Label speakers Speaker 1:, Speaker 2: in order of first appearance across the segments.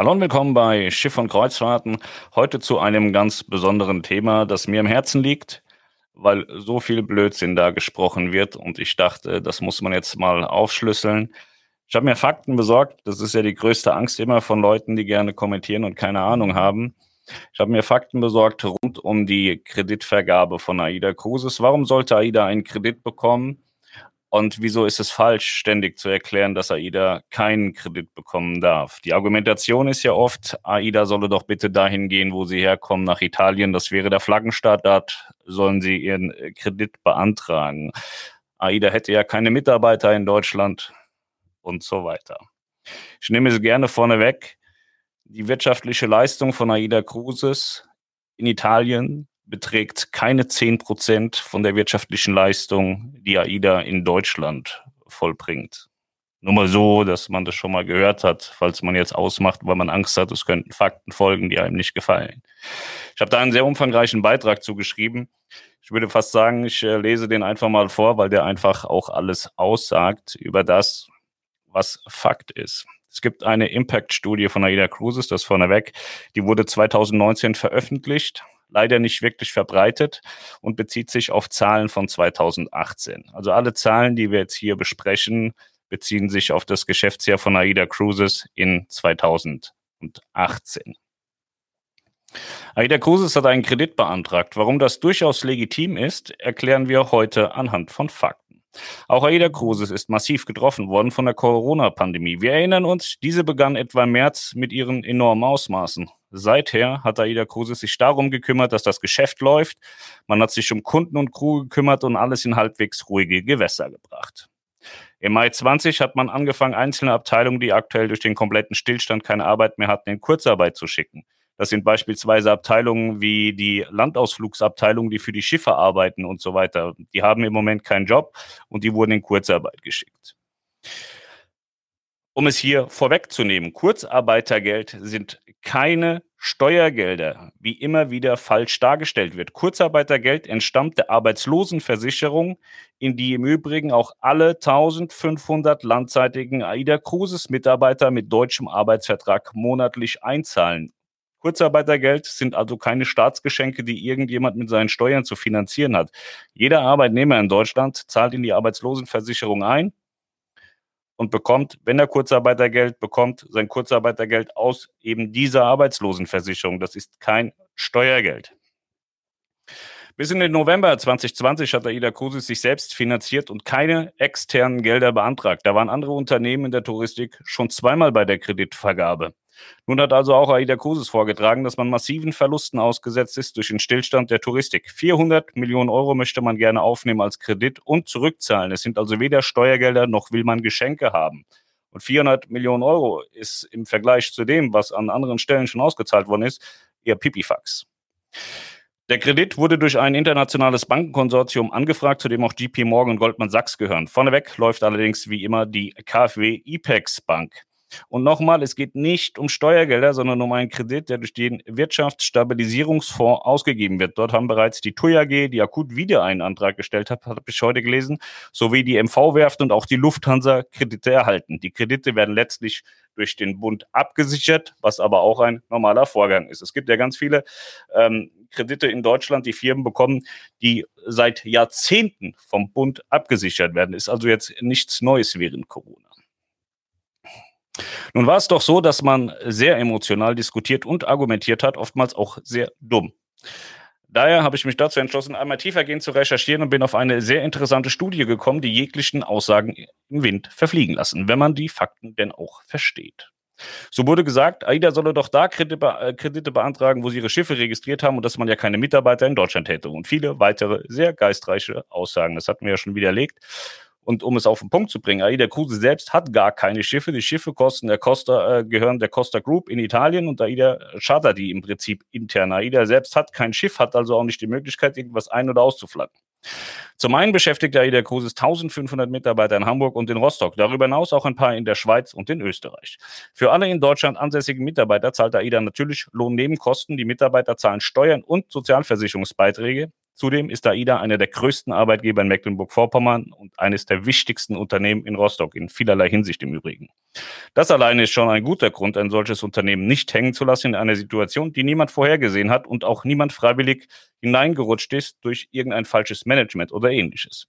Speaker 1: Hallo und willkommen bei Schiff und Kreuzfahrten. Heute zu einem ganz besonderen Thema, das mir im Herzen liegt, weil so viel Blödsinn da gesprochen wird und ich dachte, das muss man jetzt mal aufschlüsseln. Ich habe mir Fakten besorgt. Das ist ja die größte Angst immer von Leuten, die gerne kommentieren und keine Ahnung haben. Ich habe mir Fakten besorgt rund um die Kreditvergabe von AIDA Cruises. Warum sollte AIDA einen Kredit bekommen? Und wieso ist es falsch, ständig zu erklären, dass AIDA keinen Kredit bekommen darf? Die Argumentation ist ja oft, AIDA solle doch bitte dahin gehen, wo sie herkommen, nach Italien. Das wäre der Flaggenstaat. Dort sollen sie ihren Kredit beantragen. AIDA hätte ja keine Mitarbeiter in Deutschland und so weiter. Ich nehme es gerne vorneweg. Die wirtschaftliche Leistung von AIDA Cruises in Italien beträgt keine zehn Prozent von der wirtschaftlichen Leistung, die AIDA in Deutschland vollbringt. Nur mal so, dass man das schon mal gehört hat, falls man jetzt ausmacht, weil man Angst hat, es könnten Fakten folgen, die einem nicht gefallen. Ich habe da einen sehr umfangreichen Beitrag zugeschrieben. Ich würde fast sagen, ich äh, lese den einfach mal vor, weil der einfach auch alles aussagt über das, was Fakt ist. Es gibt eine Impact-Studie von AIDA Cruises, das vorneweg. Die wurde 2019 veröffentlicht leider nicht wirklich verbreitet und bezieht sich auf Zahlen von 2018. Also alle Zahlen, die wir jetzt hier besprechen, beziehen sich auf das Geschäftsjahr von AIDA Cruises in 2018. AIDA Cruises hat einen Kredit beantragt. Warum das durchaus legitim ist, erklären wir heute anhand von Fakten. Auch AIDA Cruises ist massiv getroffen worden von der Corona-Pandemie. Wir erinnern uns, diese begann etwa im März mit ihren enormen Ausmaßen. Seither hat Aida Cruises sich darum gekümmert, dass das Geschäft läuft. Man hat sich um Kunden und Crew gekümmert und alles in halbwegs ruhige Gewässer gebracht. Im Mai 20 hat man angefangen, einzelne Abteilungen, die aktuell durch den kompletten Stillstand keine Arbeit mehr hatten, in Kurzarbeit zu schicken. Das sind beispielsweise Abteilungen wie die Landausflugsabteilung, die für die Schiffe arbeiten und so weiter. Die haben im Moment keinen Job und die wurden in Kurzarbeit geschickt. Um es hier vorwegzunehmen, Kurzarbeitergeld sind keine Steuergelder, wie immer wieder falsch dargestellt wird. Kurzarbeitergeld entstammt der Arbeitslosenversicherung, in die im Übrigen auch alle 1500 landzeitigen AIDA Cruises Mitarbeiter mit deutschem Arbeitsvertrag monatlich einzahlen. Kurzarbeitergeld sind also keine Staatsgeschenke, die irgendjemand mit seinen Steuern zu finanzieren hat. Jeder Arbeitnehmer in Deutschland zahlt in die Arbeitslosenversicherung ein und bekommt, wenn er Kurzarbeitergeld bekommt, sein Kurzarbeitergeld aus eben dieser Arbeitslosenversicherung. Das ist kein Steuergeld. Bis in den November 2020 hat Aida Cruises sich selbst finanziert und keine externen Gelder beantragt. Da waren andere Unternehmen in der Touristik schon zweimal bei der Kreditvergabe. Nun hat also auch AIDA Cruises vorgetragen, dass man massiven Verlusten ausgesetzt ist durch den Stillstand der Touristik. 400 Millionen Euro möchte man gerne aufnehmen als Kredit und zurückzahlen. Es sind also weder Steuergelder noch will man Geschenke haben. Und 400 Millionen Euro ist im Vergleich zu dem, was an anderen Stellen schon ausgezahlt worden ist, eher Pipifax. Der Kredit wurde durch ein internationales Bankenkonsortium angefragt, zu dem auch JP Morgan und Goldman Sachs gehören. Vorneweg läuft allerdings wie immer die KfW IPEX Bank. Und nochmal, es geht nicht um Steuergelder, sondern um einen Kredit, der durch den Wirtschaftsstabilisierungsfonds ausgegeben wird. Dort haben bereits die TUI AG, die akut wieder einen Antrag gestellt hat, habe ich heute gelesen, sowie die MV-Werft und auch die Lufthansa Kredite erhalten. Die Kredite werden letztlich durch den Bund abgesichert, was aber auch ein normaler Vorgang ist. Es gibt ja ganz viele ähm, Kredite in Deutschland, die Firmen bekommen, die seit Jahrzehnten vom Bund abgesichert werden. Ist also jetzt nichts Neues während Corona. Nun war es doch so, dass man sehr emotional diskutiert und argumentiert hat, oftmals auch sehr dumm. Daher habe ich mich dazu entschlossen, einmal tiefergehend zu recherchieren und bin auf eine sehr interessante Studie gekommen, die jeglichen Aussagen im Wind verfliegen lassen, wenn man die Fakten denn auch versteht. So wurde gesagt, AIDA solle doch da äh, Kredite beantragen, wo sie ihre Schiffe registriert haben und dass man ja keine Mitarbeiter in Deutschland hätte und viele weitere sehr geistreiche Aussagen. Das hatten wir ja schon widerlegt. Und um es auf den Punkt zu bringen, AIDA Cruise selbst hat gar keine Schiffe. Die Schiffe kosten der Costa, äh, gehören der Costa Group in Italien und AIDA chartert die im Prinzip intern. AIDA selbst hat kein Schiff, hat also auch nicht die Möglichkeit, irgendwas ein- oder auszuflaggen. Zum einen beschäftigt AIDA Cruises 1500 Mitarbeiter in Hamburg und in Rostock, darüber hinaus auch ein paar in der Schweiz und in Österreich. Für alle in Deutschland ansässigen Mitarbeiter zahlt AIDA natürlich Lohnnebenkosten. Die Mitarbeiter zahlen Steuern und Sozialversicherungsbeiträge Zudem ist AIDA einer der größten Arbeitgeber in Mecklenburg-Vorpommern und eines der wichtigsten Unternehmen in Rostock, in vielerlei Hinsicht im Übrigen. Das alleine ist schon ein guter Grund, ein solches Unternehmen nicht hängen zu lassen in einer Situation, die niemand vorhergesehen hat und auch niemand freiwillig hineingerutscht ist durch irgendein falsches Management oder ähnliches.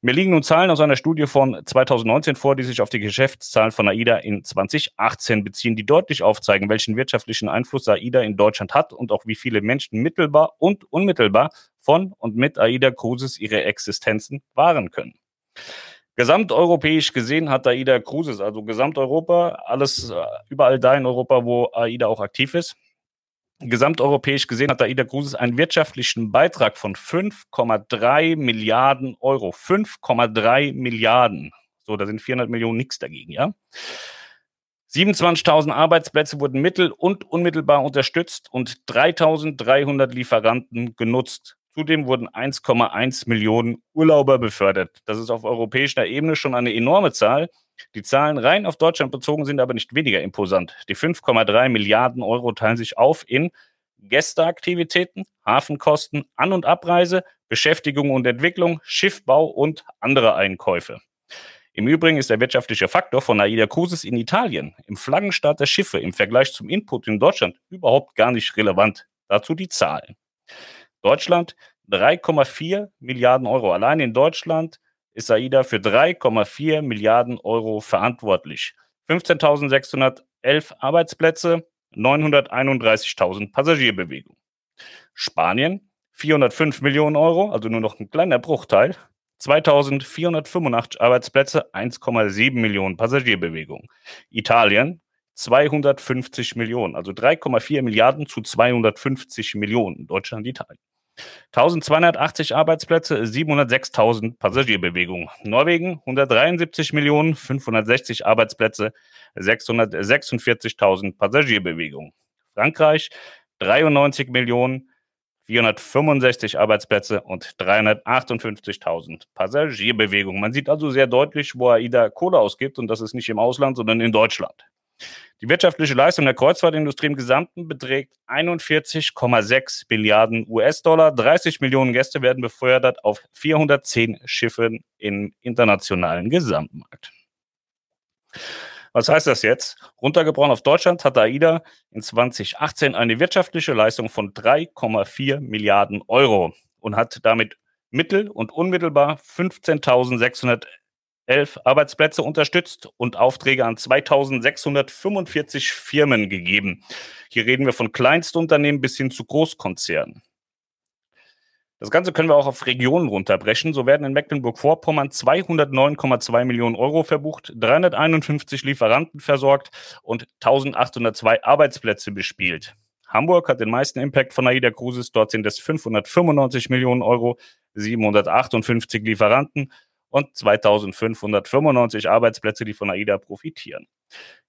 Speaker 1: Mir liegen nun Zahlen aus einer Studie von 2019 vor, die sich auf die Geschäftszahlen von AIDA in 2018 beziehen, die deutlich aufzeigen, welchen wirtschaftlichen Einfluss AIDA in Deutschland hat und auch wie viele Menschen mittelbar und unmittelbar von und mit AIDA Cruises ihre Existenzen wahren können. Gesamteuropäisch gesehen hat AIDA Cruises, also Gesamteuropa, alles äh, überall da in Europa, wo AIDA auch aktiv ist, Gesamteuropäisch gesehen hat AIDA Cruises einen wirtschaftlichen Beitrag von 5,3 Milliarden Euro. 5,3 Milliarden. So, da sind 400 Millionen nichts dagegen, ja. 27.000 Arbeitsplätze wurden mittel- und unmittelbar unterstützt und 3.300 Lieferanten genutzt. Zudem wurden 1,1 Millionen Urlauber befördert. Das ist auf europäischer Ebene schon eine enorme Zahl. Die Zahlen rein auf Deutschland bezogen sind aber nicht weniger imposant. Die 5,3 Milliarden Euro teilen sich auf in Gästeaktivitäten, Hafenkosten, An- und Abreise, Beschäftigung und Entwicklung, Schiffbau und andere Einkäufe. Im Übrigen ist der wirtschaftliche Faktor von AIDA Cruises in Italien, im Flaggenstaat der Schiffe, im Vergleich zum Input in Deutschland überhaupt gar nicht relevant. Dazu die Zahlen. Deutschland 3,4 Milliarden Euro. Allein in Deutschland ist AIDA für 3,4 Milliarden Euro verantwortlich. 15.611 Arbeitsplätze, 931.000 Passagierbewegungen. Spanien 405 Millionen Euro, also nur noch ein kleiner Bruchteil. 2485 Arbeitsplätze, 1,7 Millionen Passagierbewegungen. Italien 250 Millionen, also 3,4 Milliarden zu 250 Millionen. Deutschland, Italien. 1280 Arbeitsplätze, 706.000 Passagierbewegungen. Norwegen 173 Millionen, 560 Arbeitsplätze, 646.000 Passagierbewegungen. Frankreich 93 Millionen, 465 Arbeitsplätze und 358.000 Passagierbewegungen. Man sieht also sehr deutlich, wo AIDA Kohle ausgibt und das ist nicht im Ausland, sondern in Deutschland. Die wirtschaftliche Leistung der Kreuzfahrtindustrie im Gesamten beträgt 41,6 Milliarden US-Dollar. 30 Millionen Gäste werden befördert auf 410 Schiffen im internationalen Gesamtmarkt. Was heißt das jetzt? Runtergebrochen auf Deutschland hat AIDA in 2018 eine wirtschaftliche Leistung von 3,4 Milliarden Euro und hat damit mittel- und unmittelbar 15.600 elf Arbeitsplätze unterstützt und Aufträge an 2645 Firmen gegeben. Hier reden wir von Kleinstunternehmen bis hin zu Großkonzernen. Das Ganze können wir auch auf Regionen runterbrechen. So werden in Mecklenburg-Vorpommern 209,2 Millionen Euro verbucht, 351 Lieferanten versorgt und 1802 Arbeitsplätze bespielt. Hamburg hat den meisten Impact von AIDA Cruises. Dort sind es 595 Millionen Euro, 758 Lieferanten und 2595 Arbeitsplätze, die von AIDA profitieren.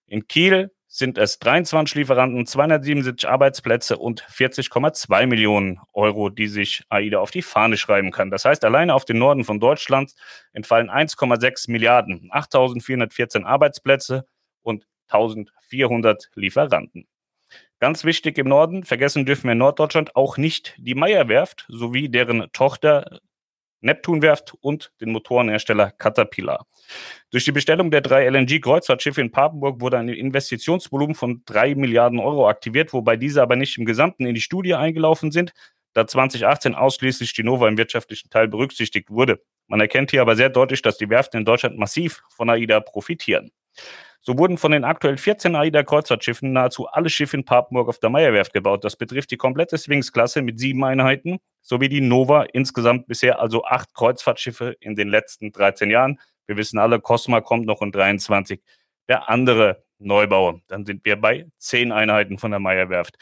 Speaker 1: In Kiel sind es 23 Lieferanten, 277 Arbeitsplätze und 40,2 Millionen Euro, die sich AIDA auf die Fahne schreiben kann. Das heißt, alleine auf den Norden von Deutschland entfallen 1,6 Milliarden, 8414 Arbeitsplätze und 1400 Lieferanten. Ganz wichtig im Norden, vergessen dürfen wir in Norddeutschland auch nicht die Meierwerft sowie deren Tochter Neptunwerft und den Motorenhersteller Caterpillar. Durch die Bestellung der drei LNG-Kreuzfahrtschiffe in Papenburg wurde ein Investitionsvolumen von drei Milliarden Euro aktiviert, wobei diese aber nicht im Gesamten in die Studie eingelaufen sind, da 2018 ausschließlich die Nova im wirtschaftlichen Teil berücksichtigt wurde. Man erkennt hier aber sehr deutlich, dass die Werften in Deutschland massiv von AIDA profitieren. So wurden von den aktuell 14 AIDA-Kreuzfahrtschiffen nahezu alle Schiffe in Papenburg auf der Meierwerft gebaut. Das betrifft die komplette Swings-Klasse mit sieben Einheiten sowie die Nova, insgesamt bisher also acht Kreuzfahrtschiffe in den letzten 13 Jahren. Wir wissen alle, Cosma kommt noch in 23, der andere Neubau. Dann sind wir bei zehn Einheiten von der Meierwerft.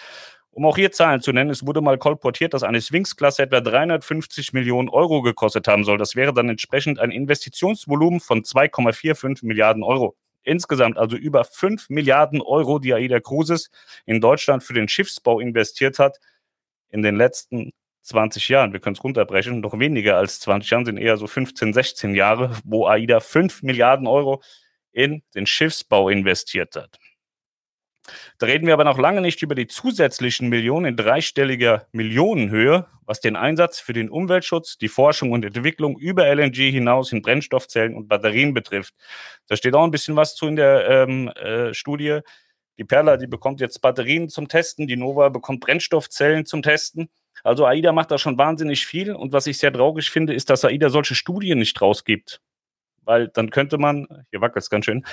Speaker 1: Um auch hier Zahlen zu nennen, es wurde mal kolportiert, dass eine Swings-Klasse etwa 350 Millionen Euro gekostet haben soll. Das wäre dann entsprechend ein Investitionsvolumen von 2,45 Milliarden Euro. Insgesamt also über 5 Milliarden Euro, die AIDA Cruises in Deutschland für den Schiffsbau investiert hat in den letzten 20 Jahren. Wir können es runterbrechen, noch weniger als 20 Jahren, sind eher so 15, 16 Jahre, wo AIDA 5 Milliarden Euro in den Schiffsbau investiert hat. Da reden wir aber noch lange nicht über die zusätzlichen Millionen in dreistelliger Millionenhöhe, was den Einsatz für den Umweltschutz, die Forschung und Entwicklung über LNG hinaus in Brennstoffzellen und Batterien betrifft. Da steht auch ein bisschen was zu in der ähm, äh, Studie. Die Perla, die bekommt jetzt Batterien zum Testen, die Nova bekommt Brennstoffzellen zum Testen. Also AIDA macht da schon wahnsinnig viel. Und was ich sehr traurig finde, ist, dass AIDA solche Studien nicht rausgibt weil dann könnte man, hier wackelt es ganz schön,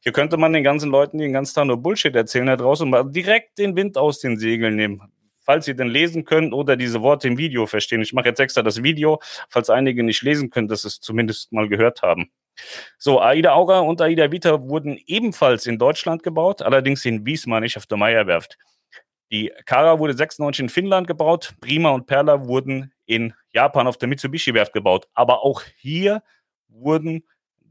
Speaker 1: hier könnte man den ganzen Leuten, die den ganzen Tag nur Bullshit erzählen da draußen, mal direkt den Wind aus den Segeln nehmen. Falls Sie denn lesen können oder diese Worte im Video verstehen. Ich mache jetzt extra das Video, falls einige nicht lesen können, dass es zumindest mal gehört haben. So, AIDA Auga und AIDA Vita wurden ebenfalls in Deutschland gebaut, allerdings in Wiesmann, nicht auf der Meyerwerft. Die Kara wurde 96 in Finnland gebaut, Prima und Perla wurden in Japan auf der Mitsubishi-Werft gebaut. Aber auch hier wurden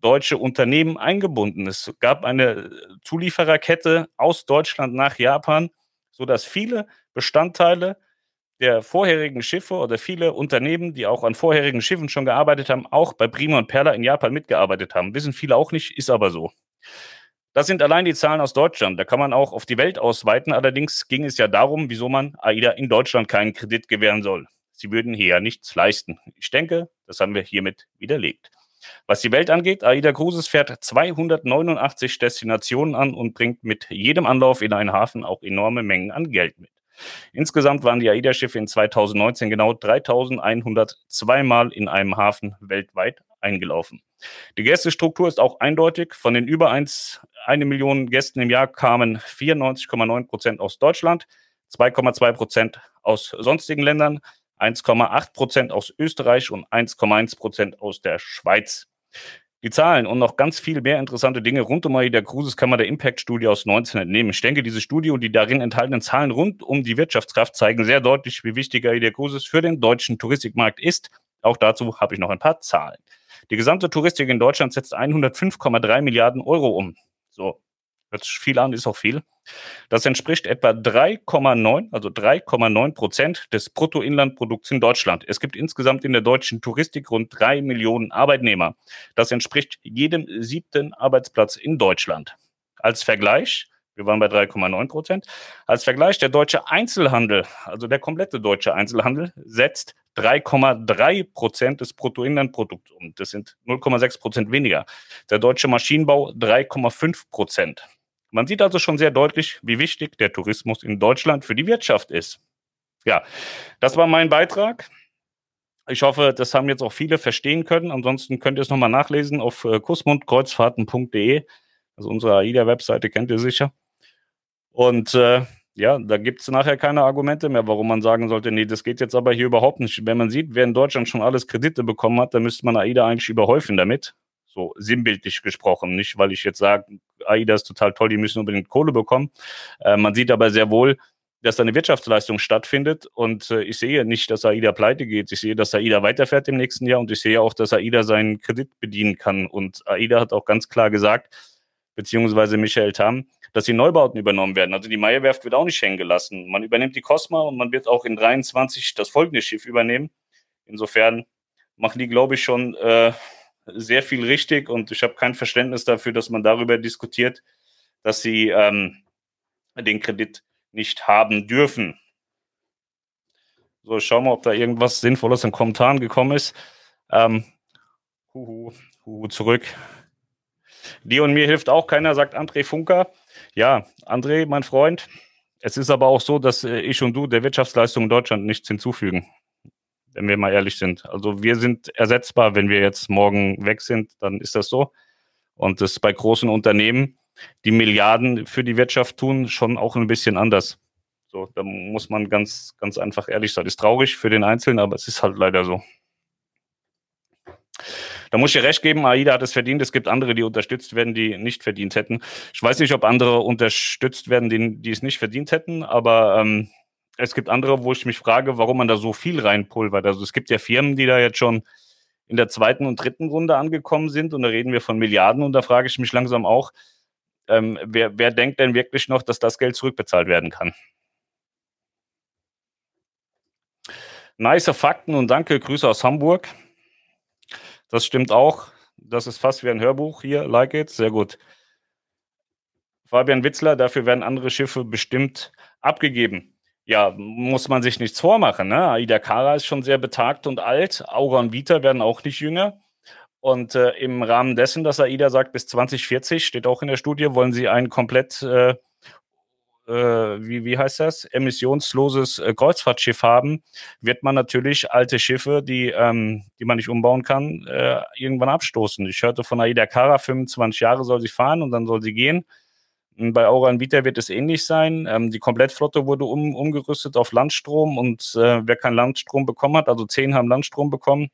Speaker 1: deutsche Unternehmen eingebunden. Es gab eine Zuliefererkette aus Deutschland nach Japan, sodass viele Bestandteile der vorherigen Schiffe oder viele Unternehmen, die auch an vorherigen Schiffen schon gearbeitet haben, auch bei Prima und Perla in Japan mitgearbeitet haben. Wissen viele auch nicht, ist aber so. Das sind allein die Zahlen aus Deutschland. Da kann man auch auf die Welt ausweiten. Allerdings ging es ja darum, wieso man AIDA in Deutschland keinen Kredit gewähren soll. Sie würden hier ja nichts leisten. Ich denke, das haben wir hiermit widerlegt. Was die Welt angeht, AIDA Cruises fährt 289 Destinationen an und bringt mit jedem Anlauf in einen Hafen auch enorme Mengen an Geld mit. Insgesamt waren die AIDA-Schiffe in 2019 genau 3102 Mal in einem Hafen weltweit eingelaufen. Die Gästestruktur ist auch eindeutig. Von den über 1, 1 Million Gästen im Jahr kamen 94,9 Prozent aus Deutschland, 2,2 Prozent aus sonstigen Ländern, 1,8 Prozent aus Österreich und 1,1 Prozent aus der Schweiz. Die Zahlen und noch ganz viel mehr interessante Dinge rund um der Cruises kann man der Impact-Studie aus 19 entnehmen. Ich denke, diese Studie und die darin enthaltenen Zahlen rund um die Wirtschaftskraft zeigen sehr deutlich, wie wichtig AIDA Cruises für den deutschen Touristikmarkt ist. Auch dazu habe ich noch ein paar Zahlen. Die gesamte Touristik in Deutschland setzt 105,3 Milliarden Euro um. So, hört sich viel an, ist auch viel. Das entspricht etwa 3,9, also 3,9 Prozent des Bruttoinlandprodukts in Deutschland. Es gibt insgesamt in der deutschen Touristik rund drei Millionen Arbeitnehmer. Das entspricht jedem siebten Arbeitsplatz in Deutschland. Als Vergleich, wir waren bei 3,9 Prozent, als Vergleich der deutsche Einzelhandel, also der komplette deutsche Einzelhandel, setzt 3,3 Prozent des Bruttoinlandprodukts um. Das sind 0,6 Prozent weniger. Der deutsche Maschinenbau 3,5 Prozent. Man sieht also schon sehr deutlich, wie wichtig der Tourismus in Deutschland für die Wirtschaft ist. Ja, das war mein Beitrag. Ich hoffe, das haben jetzt auch viele verstehen können. Ansonsten könnt ihr es nochmal nachlesen auf äh, kussmundkreuzfahrten.de. Also unsere AIDA-Webseite kennt ihr sicher. Und äh, ja, da gibt es nachher keine Argumente mehr, warum man sagen sollte, nee, das geht jetzt aber hier überhaupt nicht. Wenn man sieht, wer in Deutschland schon alles Kredite bekommen hat, dann müsste man AIDA eigentlich überhäufen damit. So sinnbildlich gesprochen. Nicht, weil ich jetzt sage, AIDA ist total toll, die müssen unbedingt Kohle bekommen. Äh, man sieht aber sehr wohl, dass da eine Wirtschaftsleistung stattfindet. Und äh, ich sehe nicht, dass AIDA pleite geht. Ich sehe, dass AIDA weiterfährt im nächsten Jahr und ich sehe auch, dass AIDA seinen Kredit bedienen kann. Und AIDA hat auch ganz klar gesagt, beziehungsweise Michael Tam, dass die Neubauten übernommen werden. Also die Meierwerft wird auch nicht hängen gelassen. Man übernimmt die Cosma und man wird auch in 23 das folgende Schiff übernehmen. Insofern machen die, glaube ich, schon äh, sehr viel richtig und ich habe kein Verständnis dafür, dass man darüber diskutiert, dass sie ähm, den Kredit nicht haben dürfen. So, schauen wir, ob da irgendwas Sinnvolles in Kommentaren gekommen ist. Ähm, huhu, huhu, zurück. Dir und mir hilft auch keiner, sagt André Funker. Ja, André, mein Freund, es ist aber auch so, dass äh, ich und du der Wirtschaftsleistung in Deutschland nichts hinzufügen wenn wir mal ehrlich sind. Also wir sind ersetzbar, wenn wir jetzt morgen weg sind, dann ist das so. Und das ist bei großen Unternehmen, die Milliarden für die Wirtschaft tun, schon auch ein bisschen anders. So, da muss man ganz, ganz einfach ehrlich sein. Ist traurig für den Einzelnen, aber es ist halt leider so. Da muss ich recht geben, AIDA hat es verdient. Es gibt andere, die unterstützt werden, die nicht verdient hätten. Ich weiß nicht, ob andere unterstützt werden, die, die es nicht verdient hätten, aber ähm, es gibt andere, wo ich mich frage, warum man da so viel reinpulvert. Also es gibt ja Firmen, die da jetzt schon in der zweiten und dritten Runde angekommen sind und da reden wir von Milliarden und da frage ich mich langsam auch, ähm, wer, wer denkt denn wirklich noch, dass das Geld zurückbezahlt werden kann? Nice Fakten und danke, Grüße aus Hamburg. Das stimmt auch. Das ist fast wie ein Hörbuch hier. Like it, sehr gut. Fabian Witzler, dafür werden andere Schiffe bestimmt abgegeben. Ja, muss man sich nichts vormachen. Ne? Aida Kara ist schon sehr betagt und alt. Aura und Vita werden auch nicht jünger. Und äh, im Rahmen dessen, dass AIDA sagt, bis 2040, steht auch in der Studie, wollen sie ein komplett, äh, äh, wie, wie heißt das, emissionsloses äh, Kreuzfahrtschiff haben, wird man natürlich alte Schiffe, die, ähm, die man nicht umbauen kann, äh, irgendwann abstoßen. Ich hörte von AIDA Kara, 25 Jahre soll sie fahren und dann soll sie gehen. Bei Aura Vita wird es ähnlich sein. Ähm, die Komplettflotte wurde um, umgerüstet auf Landstrom und äh, wer keinen Landstrom bekommen hat, also zehn haben Landstrom bekommen,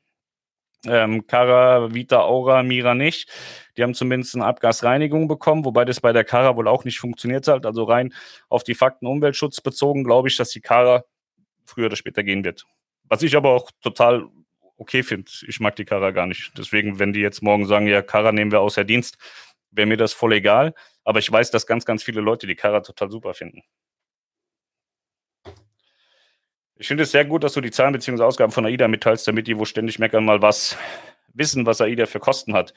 Speaker 1: ähm, Cara, Vita, Aura, Mira nicht. Die haben zumindest eine Abgasreinigung bekommen, wobei das bei der Cara wohl auch nicht funktioniert hat. Also rein auf die Fakten Umweltschutz bezogen, glaube ich, dass die Cara früher oder später gehen wird. Was ich aber auch total okay finde. Ich mag die Cara gar nicht. Deswegen, wenn die jetzt morgen sagen, ja, Cara nehmen wir außer Dienst, wäre mir das voll egal. Aber ich weiß, dass ganz, ganz viele Leute die Kara total super finden. Ich finde es sehr gut, dass du die Zahlen bzw. Ausgaben von AIDA mitteilst, damit die, wo ständig meckern, mal was wissen, was AIDA für Kosten hat.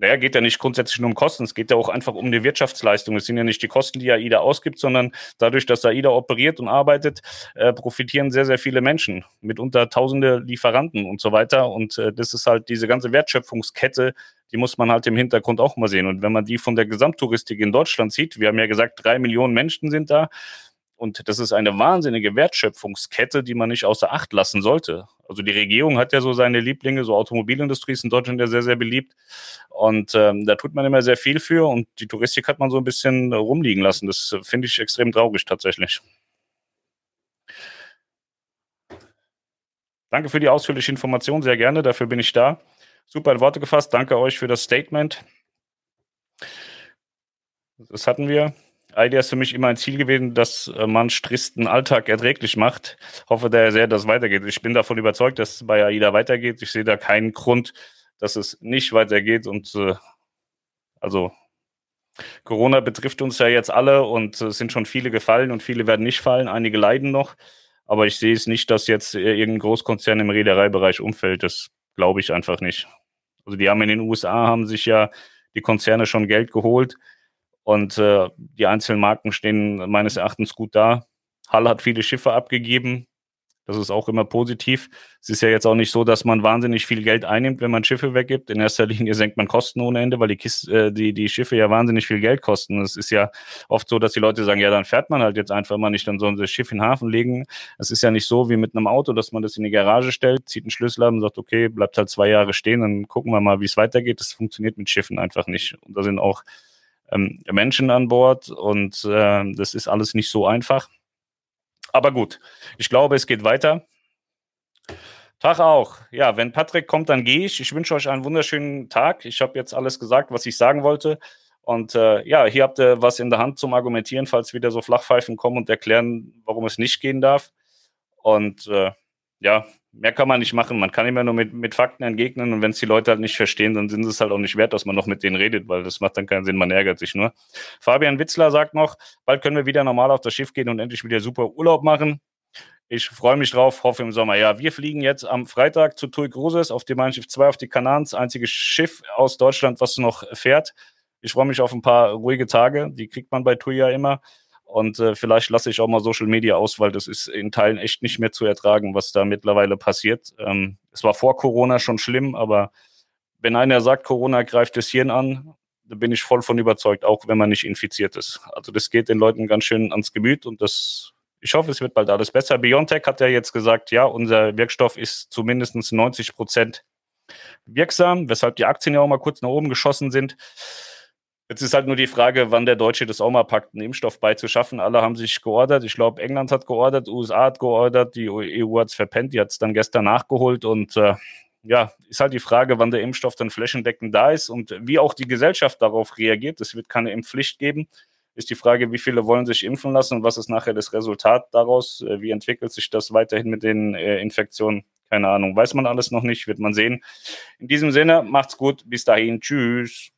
Speaker 1: Naja, geht ja nicht grundsätzlich nur um Kosten, es geht ja auch einfach um eine Wirtschaftsleistung. Es sind ja nicht die Kosten, die AIDA ausgibt, sondern dadurch, dass AIDA operiert und arbeitet, äh, profitieren sehr, sehr viele Menschen, mitunter tausende Lieferanten und so weiter. Und äh, das ist halt diese ganze Wertschöpfungskette, die muss man halt im Hintergrund auch mal sehen. Und wenn man die von der Gesamttouristik in Deutschland sieht, wir haben ja gesagt, drei Millionen Menschen sind da. Und das ist eine wahnsinnige Wertschöpfungskette, die man nicht außer Acht lassen sollte. Also die Regierung hat ja so seine Lieblinge, so Automobilindustrie ist in Deutschland ja sehr, sehr beliebt. Und ähm, da tut man immer sehr viel für und die Touristik hat man so ein bisschen rumliegen lassen. Das finde ich extrem traurig tatsächlich. Danke für die ausführliche Information, sehr gerne, dafür bin ich da. Super in Worte gefasst. Danke euch für das Statement. Das hatten wir. Idea ist für mich immer ein Ziel gewesen, dass äh, man stristen Alltag erträglich macht. Hoffe daher sehr, dass es weitergeht. Ich bin davon überzeugt, dass es bei AIDA weitergeht. Ich sehe da keinen Grund, dass es nicht weitergeht. Und äh, also Corona betrifft uns ja jetzt alle und es sind schon viele gefallen und viele werden nicht fallen. Einige leiden noch. Aber ich sehe es nicht, dass jetzt irgendein Großkonzern im Reedereibereich umfällt. Das glaube ich einfach nicht. Also die haben in den USA haben sich ja die Konzerne schon Geld geholt und äh, die einzelnen Marken stehen meines Erachtens gut da. Hall hat viele Schiffe abgegeben. Das ist auch immer positiv. Es ist ja jetzt auch nicht so, dass man wahnsinnig viel Geld einnimmt, wenn man Schiffe weggibt. In erster Linie senkt man Kosten ohne Ende, weil die, Kiste, äh, die, die Schiffe ja wahnsinnig viel Geld kosten. Es ist ja oft so, dass die Leute sagen, ja, dann fährt man halt jetzt einfach mal nicht, dann sollen sie das Schiff in den Hafen legen. Es ist ja nicht so wie mit einem Auto, dass man das in die Garage stellt, zieht einen Schlüssel ab und sagt, okay, bleibt halt zwei Jahre stehen, dann gucken wir mal, wie es weitergeht. Das funktioniert mit Schiffen einfach nicht. Und da sind auch ähm, Menschen an Bord und äh, das ist alles nicht so einfach. Aber gut, ich glaube, es geht weiter. Tag auch. Ja, wenn Patrick kommt, dann gehe ich. Ich wünsche euch einen wunderschönen Tag. Ich habe jetzt alles gesagt, was ich sagen wollte. Und äh, ja, hier habt ihr was in der Hand zum Argumentieren, falls wieder so Flachpfeifen kommen und erklären, warum es nicht gehen darf. Und äh, ja, mehr kann man nicht machen. Man kann immer nur mit, mit Fakten entgegnen und wenn es die Leute halt nicht verstehen, dann sind es halt auch nicht wert, dass man noch mit denen redet, weil das macht dann keinen Sinn, man ärgert sich nur. Fabian Witzler sagt noch, bald können wir wieder normal auf das Schiff gehen und endlich wieder super Urlaub machen. Ich freue mich drauf, hoffe im Sommer. Ja, wir fliegen jetzt am Freitag zu TUI Cruises auf die Mein Schiff 2 auf die Kanaren, einziges Schiff aus Deutschland, was noch fährt. Ich freue mich auf ein paar ruhige Tage, die kriegt man bei TUI ja immer. Und äh, vielleicht lasse ich auch mal Social Media aus, weil das ist in Teilen echt nicht mehr zu ertragen, was da mittlerweile passiert. Ähm, es war vor Corona schon schlimm, aber wenn einer sagt, Corona greift das Hirn an, da bin ich voll von überzeugt, auch wenn man nicht infiziert ist. Also das geht den Leuten ganz schön ans Gemüt und das, ich hoffe, es wird bald alles besser. BioNTech hat ja jetzt gesagt, ja, unser Wirkstoff ist zumindest 90 Prozent wirksam, weshalb die Aktien ja auch mal kurz nach oben geschossen sind. Jetzt ist halt nur die Frage, wann der Deutsche das auch mal packt, einen Impfstoff beizuschaffen. Alle haben sich geordert. Ich glaube, England hat geordert, USA hat geordert, die EU hat es verpennt, die hat es dann gestern nachgeholt. Und äh, ja, ist halt die Frage, wann der Impfstoff dann flächendeckend da ist und wie auch die Gesellschaft darauf reagiert. Es wird keine Impfpflicht geben. Ist die Frage, wie viele wollen sich impfen lassen und was ist nachher das Resultat daraus? Äh, wie entwickelt sich das weiterhin mit den äh, Infektionen? Keine Ahnung. Weiß man alles noch nicht, wird man sehen. In diesem Sinne, macht's gut. Bis dahin. Tschüss.